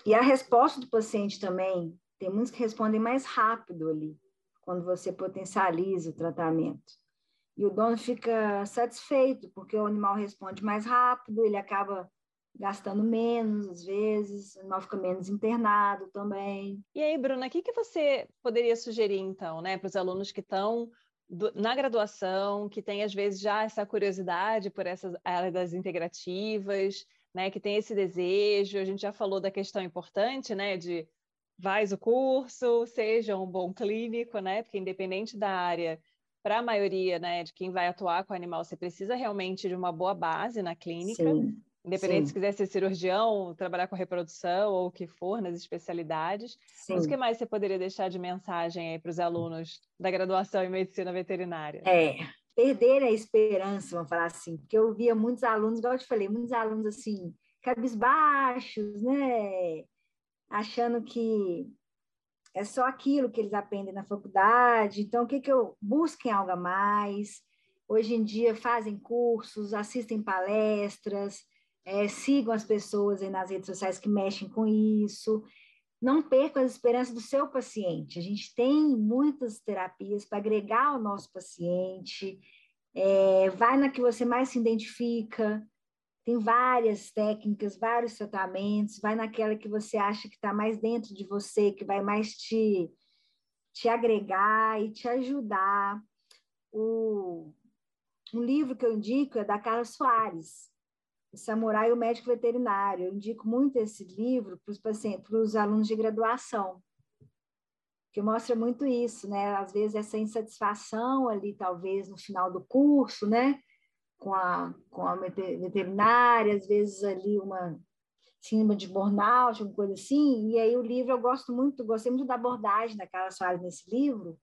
E a resposta do paciente também, tem muitos que respondem mais rápido ali, quando você potencializa o tratamento. E o dono fica satisfeito, porque o animal responde mais rápido, ele acaba gastando menos, às vezes, não fica menos internado também. E aí, Bruna, o que, que você poderia sugerir, então, né, para os alunos que estão na graduação, que tem, às vezes, já essa curiosidade por essa área das integrativas, né, que tem esse desejo, a gente já falou da questão importante, né, de faz o curso, seja um bom clínico, né, porque independente da área, para a maioria, né, de quem vai atuar com o animal, você precisa realmente de uma boa base na clínica, Sim. Independente Sim. se quiser ser cirurgião, trabalhar com reprodução ou o que for nas especialidades. Sim. Mas o que mais você poderia deixar de mensagem aí para os alunos da graduação em medicina veterinária? É, perder a esperança, vamos falar assim, porque eu via muitos alunos, igual eu te falei, muitos alunos assim, cabisbaixos, né? Achando que é só aquilo que eles aprendem na faculdade. Então, o que que eu busquem algo a mais? Hoje em dia fazem cursos, assistem palestras, é, sigam as pessoas aí nas redes sociais que mexem com isso. Não percam as esperanças do seu paciente. A gente tem muitas terapias para agregar ao nosso paciente. É, vai na que você mais se identifica. Tem várias técnicas, vários tratamentos. Vai naquela que você acha que está mais dentro de você, que vai mais te, te agregar e te ajudar. O, um livro que eu indico é da Carla Soares, Samurai e o Médico Veterinário. Eu indico muito esse livro para os pacientes, para os alunos de graduação, que mostra muito isso, né? Às vezes essa insatisfação ali, talvez no final do curso, né? Com a, com a veterinária, às vezes ali uma síndrome de burnout, alguma coisa assim. E aí o livro eu gosto muito, gostei muito da abordagem da Carla Soares nesse livro,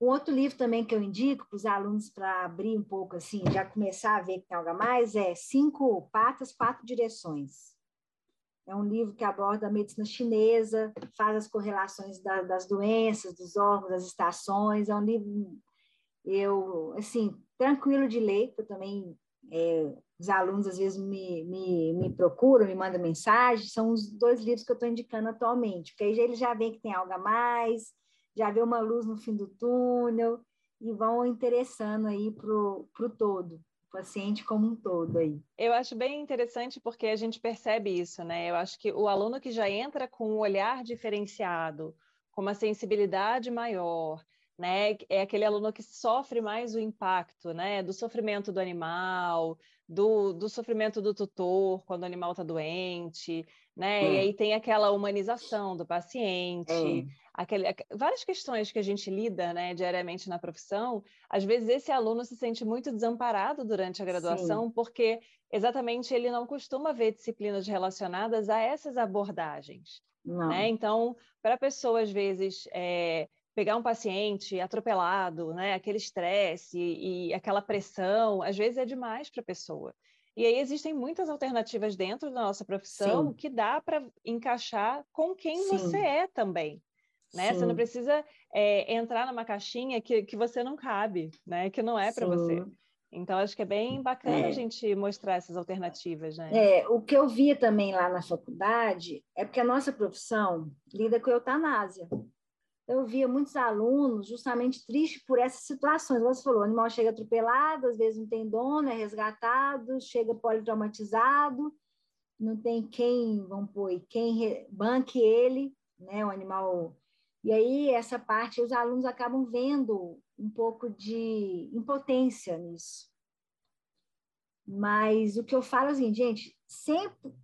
um outro livro também que eu indico para os alunos para abrir um pouco assim, já começar a ver que tem algo a mais, é Cinco Patas, Quatro Direções. É um livro que aborda a medicina chinesa, faz as correlações da, das doenças, dos órgãos, das estações. É um livro, eu, assim, tranquilo de ler, eu também é, os alunos às vezes me, me, me procuram, me mandam mensagem, são os dois livros que eu estou indicando atualmente, porque aí eles já veem que tem algo a mais, já vê uma luz no fim do túnel e vão interessando aí para o todo, o paciente como um todo aí. Eu acho bem interessante porque a gente percebe isso, né? Eu acho que o aluno que já entra com um olhar diferenciado, com uma sensibilidade maior, né? É aquele aluno que sofre mais o impacto, né? Do sofrimento do animal, do, do sofrimento do tutor quando o animal está doente, né? É. E aí tem aquela humanização do paciente, é. Aquele, várias questões que a gente lida, né, diariamente na profissão. Às vezes esse aluno se sente muito desamparado durante a graduação, Sim. porque exatamente ele não costuma ver disciplinas relacionadas a essas abordagens. Né? Então, para a pessoa, às vezes, é, pegar um paciente atropelado, né, aquele estresse e, e aquela pressão, às vezes é demais para a pessoa. E aí existem muitas alternativas dentro da nossa profissão Sim. que dá para encaixar com quem Sim. você é também. Né? Você não precisa é, entrar numa caixinha que, que você não cabe, né? que não é para você. Então, acho que é bem bacana é. a gente mostrar essas alternativas, né? É, o que eu via também lá na faculdade é porque a nossa profissão lida com eutanásia eu via muitos alunos justamente tristes por essas situações. Você falou, o animal chega atropelado, às vezes não tem dono, é resgatado, chega politraumatizado, não tem quem, vamos pôr, quem banque ele, né, o animal. E aí essa parte os alunos acabam vendo um pouco de impotência nisso. Mas o que eu falo é assim, gente, sempre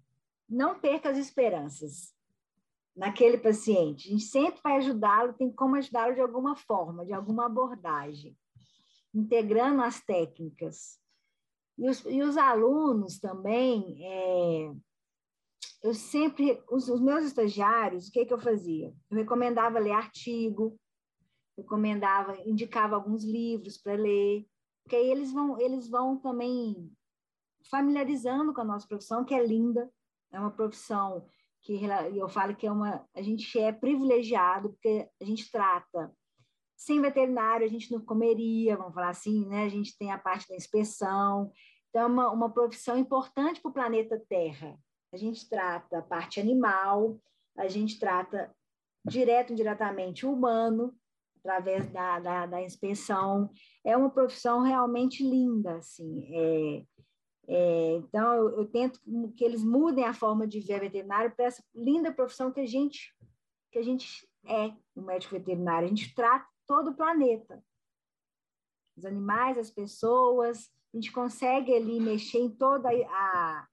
não perca as esperanças naquele paciente. A gente sempre vai ajudá-lo, tem como ajudá-lo de alguma forma, de alguma abordagem, integrando as técnicas. E os, e os alunos também, é, eu sempre, os, os, meus estagiários, o que, que eu fazia? Eu recomendava ler artigo, recomendava, indicava alguns livros para ler, porque aí eles vão, eles vão também familiarizando com a nossa profissão, que é linda, é uma profissão que eu falo que é uma a gente é privilegiado porque a gente trata sem veterinário a gente não comeria, vamos falar assim, né? A gente tem a parte da inspeção, então é uma, uma profissão importante para o planeta Terra. A gente trata a parte animal, a gente trata direto e indiretamente o humano através da, da, da inspeção. É uma profissão realmente linda, assim. É, é, então, eu, eu, tento que eles mudem a forma de ver veterinário para essa linda profissão que a gente que a gente é, o médico veterinário. A gente trata todo o planeta. Os animais, as pessoas, a gente consegue ali mexer em toda a,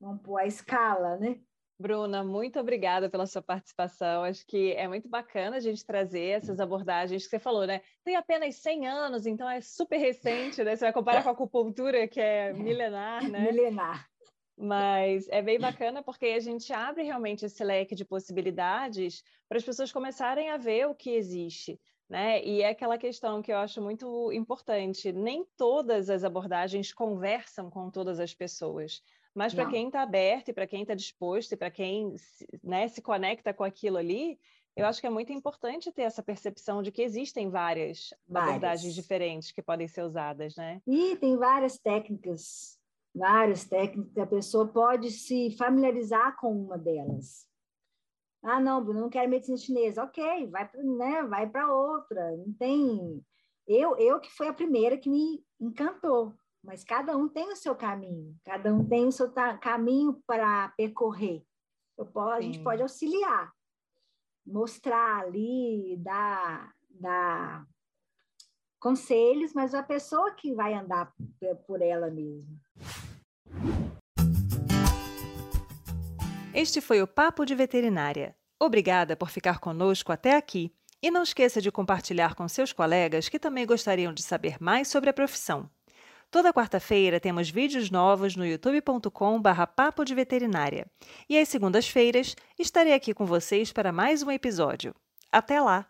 vamos pôr, a escala, né? Bruna, muito obrigada pela sua participação. Acho que é muito bacana a gente trazer essas abordagens que você falou, né? Tem apenas 100 anos, então é super recente, né? Você vai comparar com a acupuntura, que é milenar, né? Milenar. Mas é bem bacana porque a gente abre realmente esse leque de possibilidades para as pessoas começarem a ver o que existe. Né? E é aquela questão que eu acho muito importante: nem todas as abordagens conversam com todas as pessoas. Mas para quem está aberto e para quem está disposto e para quem né, se conecta com aquilo ali, eu acho que é muito importante ter essa percepção de que existem várias, várias. abordagens diferentes que podem ser usadas, né? E tem várias técnicas, várias técnicas, a pessoa pode se familiarizar com uma delas. Ah, não, Bruno, não quero medicina chinesa. Ok, vai para né, vai outra. Não tem. Eu, eu que foi a primeira que me encantou mas cada um tem o seu caminho, cada um tem o seu caminho para percorrer. Posso, a gente pode auxiliar, mostrar ali, dar, dar conselhos, mas a pessoa que vai andar por ela mesma. Este foi o Papo de Veterinária. Obrigada por ficar conosco até aqui. E não esqueça de compartilhar com seus colegas que também gostariam de saber mais sobre a profissão. Toda quarta-feira temos vídeos novos no youtube.com/barra papo de veterinária. E às segundas-feiras estarei aqui com vocês para mais um episódio. Até lá!